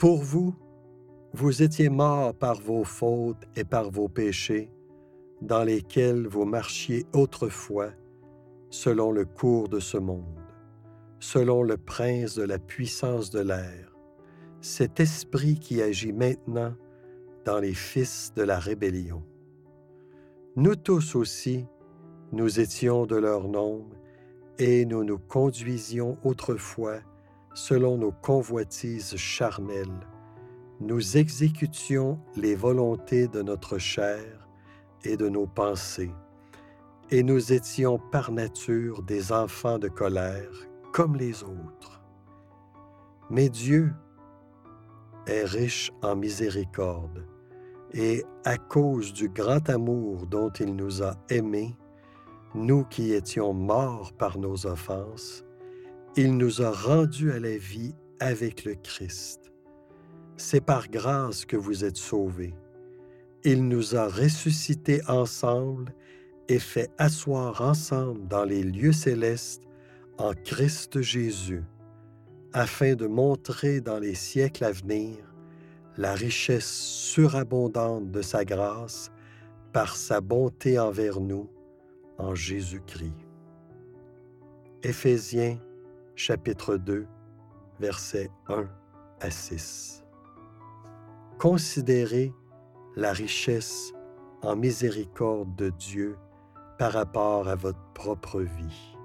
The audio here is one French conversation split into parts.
Pour vous, vous étiez morts par vos fautes et par vos péchés, dans lesquels vous marchiez autrefois, selon le cours de ce monde, selon le prince de la puissance de l'air, cet esprit qui agit maintenant dans les fils de la rébellion. Nous tous aussi, nous étions de leur nombre, et nous nous conduisions autrefois selon nos convoitises charnelles. Nous exécutions les volontés de notre chair et de nos pensées, et nous étions par nature des enfants de colère comme les autres. Mais Dieu est riche en miséricorde, et à cause du grand amour dont il nous a aimés, nous qui étions morts par nos offenses, il nous a rendus à la vie avec le Christ. C'est par grâce que vous êtes sauvés. Il nous a ressuscités ensemble et fait asseoir ensemble dans les lieux célestes en Christ Jésus, afin de montrer dans les siècles à venir la richesse surabondante de sa grâce par sa bonté envers nous en Jésus-Christ. Éphésiens chapitre 2 versets 1 à 6. Considérez la richesse en miséricorde de Dieu par rapport à votre propre vie.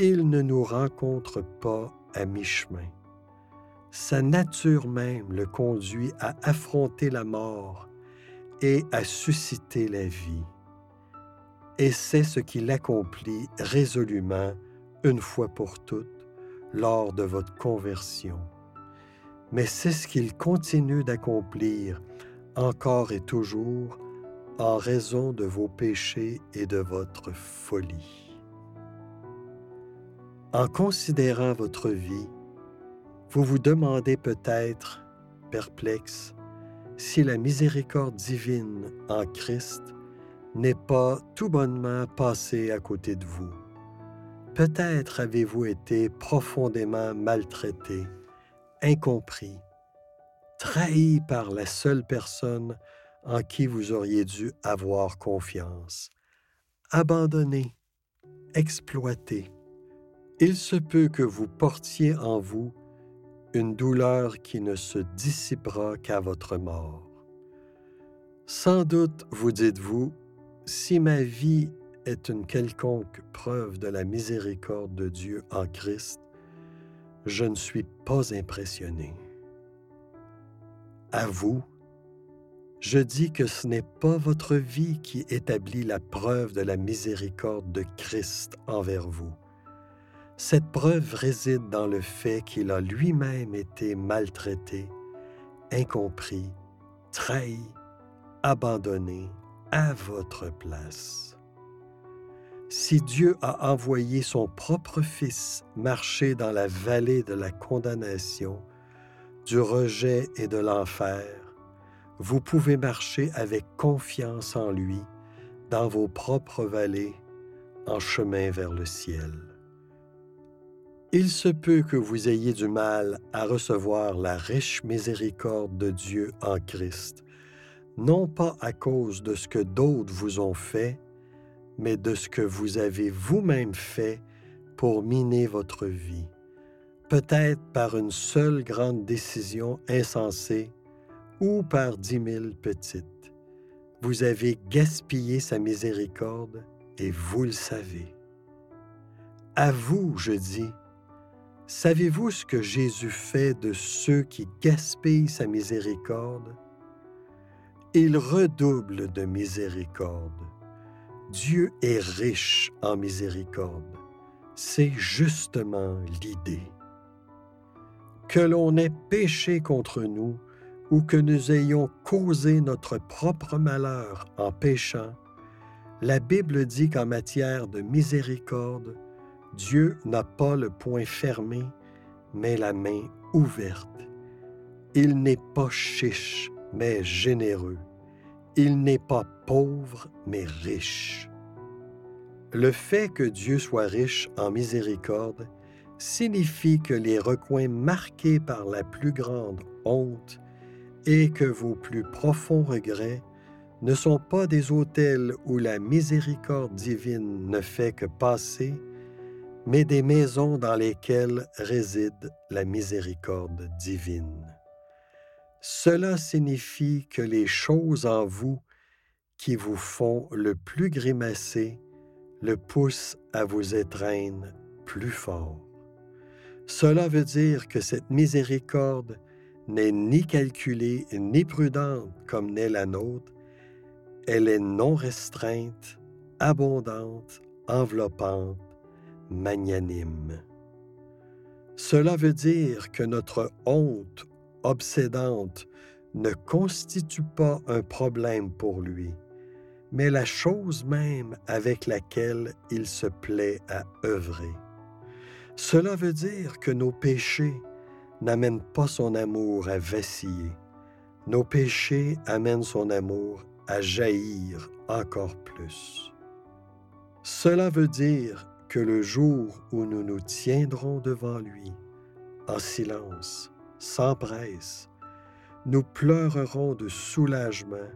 Il ne nous rencontre pas à mi-chemin. Sa nature même le conduit à affronter la mort et à susciter la vie et c'est ce qu'il accomplit résolument une fois pour toutes lors de votre conversion. Mais c'est ce qu'il continue d'accomplir encore et toujours en raison de vos péchés et de votre folie. En considérant votre vie, vous vous demandez peut-être, perplexe, si la miséricorde divine en Christ n'est pas tout bonnement passé à côté de vous. Peut-être avez-vous été profondément maltraité, incompris, trahi par la seule personne en qui vous auriez dû avoir confiance, abandonné, exploité. Il se peut que vous portiez en vous une douleur qui ne se dissipera qu'à votre mort. Sans doute vous dites-vous, si ma vie est une quelconque preuve de la miséricorde de Dieu en Christ, je ne suis pas impressionné. À vous, je dis que ce n'est pas votre vie qui établit la preuve de la miséricorde de Christ envers vous. Cette preuve réside dans le fait qu'il a lui-même été maltraité, incompris, trahi, abandonné, à votre place. Si Dieu a envoyé son propre Fils marcher dans la vallée de la condamnation, du rejet et de l'enfer, vous pouvez marcher avec confiance en lui dans vos propres vallées en chemin vers le ciel. Il se peut que vous ayez du mal à recevoir la riche miséricorde de Dieu en Christ, non pas à cause de ce que d'autres vous ont fait, mais de ce que vous avez vous-même fait pour miner votre vie, peut-être par une seule grande décision insensée ou par dix mille petites. Vous avez gaspillé sa miséricorde et vous le savez. À vous, je dis, savez-vous ce que Jésus fait de ceux qui gaspillent sa miséricorde? il redouble de miséricorde. Dieu est riche en miséricorde. C'est justement l'idée. Que l'on ait péché contre nous ou que nous ayons causé notre propre malheur en péchant, la Bible dit qu'en matière de miséricorde, Dieu n'a pas le poing fermé, mais la main ouverte. Il n'est pas chiche mais généreux. Il n'est pas pauvre, mais riche. Le fait que Dieu soit riche en miséricorde signifie que les recoins marqués par la plus grande honte et que vos plus profonds regrets ne sont pas des hôtels où la miséricorde divine ne fait que passer, mais des maisons dans lesquelles réside la miséricorde divine. Cela signifie que les choses en vous qui vous font le plus grimacer le poussent à vous étreindre plus fort. Cela veut dire que cette miséricorde n'est ni calculée ni prudente comme n'est la nôtre, elle est non restreinte, abondante, enveloppante, magnanime. Cela veut dire que notre honte obsédante ne constitue pas un problème pour lui, mais la chose même avec laquelle il se plaît à œuvrer. Cela veut dire que nos péchés n'amènent pas son amour à vaciller. Nos péchés amènent son amour à jaillir encore plus. Cela veut dire que le jour où nous nous tiendrons devant lui, en silence, sans presse, nous pleurerons de soulagement,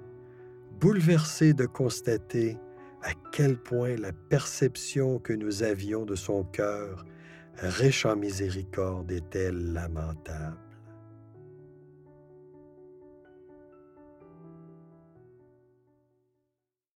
bouleversés de constater à quel point la perception que nous avions de son cœur riche en miséricorde était lamentable.